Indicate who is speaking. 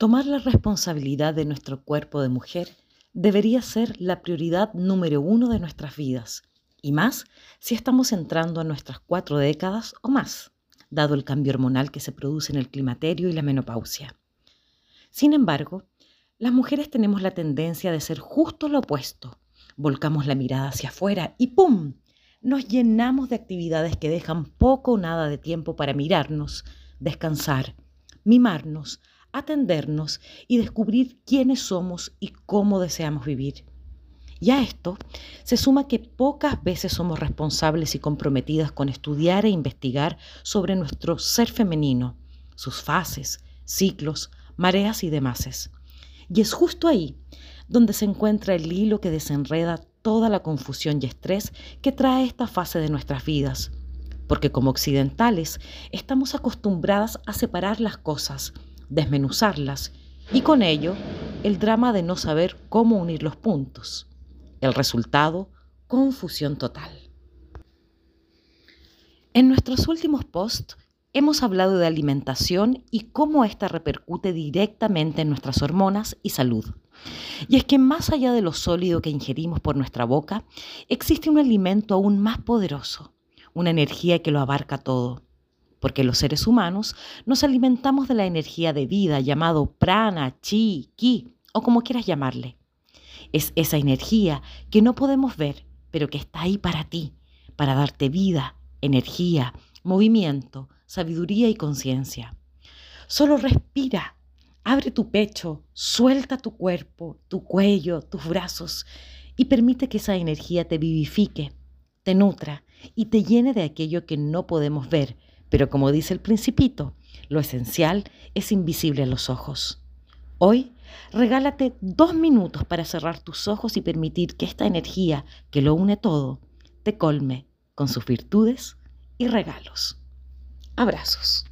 Speaker 1: Tomar la responsabilidad de nuestro cuerpo de mujer debería ser la prioridad número uno de nuestras vidas, y más si estamos entrando a nuestras cuatro décadas o más, dado el cambio hormonal que se produce en el climaterio y la menopausia. Sin embargo, las mujeres tenemos la tendencia de ser justo lo opuesto. Volcamos la mirada hacia afuera y ¡pum! Nos llenamos de actividades que dejan poco o nada de tiempo para mirarnos, descansar, mimarnos, atendernos y descubrir quiénes somos y cómo deseamos vivir. Y a esto se suma que pocas veces somos responsables y comprometidas con estudiar e investigar sobre nuestro ser femenino, sus fases, ciclos, mareas y demás. Y es justo ahí donde se encuentra el hilo que desenreda toda la confusión y estrés que trae esta fase de nuestras vidas. Porque como occidentales estamos acostumbradas a separar las cosas, desmenuzarlas y con ello el drama de no saber cómo unir los puntos. El resultado, confusión total. En nuestros últimos posts hemos hablado de alimentación y cómo ésta repercute directamente en nuestras hormonas y salud. Y es que más allá de lo sólido que ingerimos por nuestra boca, existe un alimento aún más poderoso, una energía que lo abarca todo porque los seres humanos nos alimentamos de la energía de vida llamado prana, chi, ki o como quieras llamarle. Es esa energía que no podemos ver, pero que está ahí para ti, para darte vida, energía, movimiento, sabiduría y conciencia. Solo respira, abre tu pecho, suelta tu cuerpo, tu cuello, tus brazos y permite que esa energía te vivifique, te nutra y te llene de aquello que no podemos ver, pero como dice el principito, lo esencial es invisible a los ojos. Hoy, regálate dos minutos para cerrar tus ojos y permitir que esta energía que lo une todo te colme con sus virtudes y regalos. Abrazos.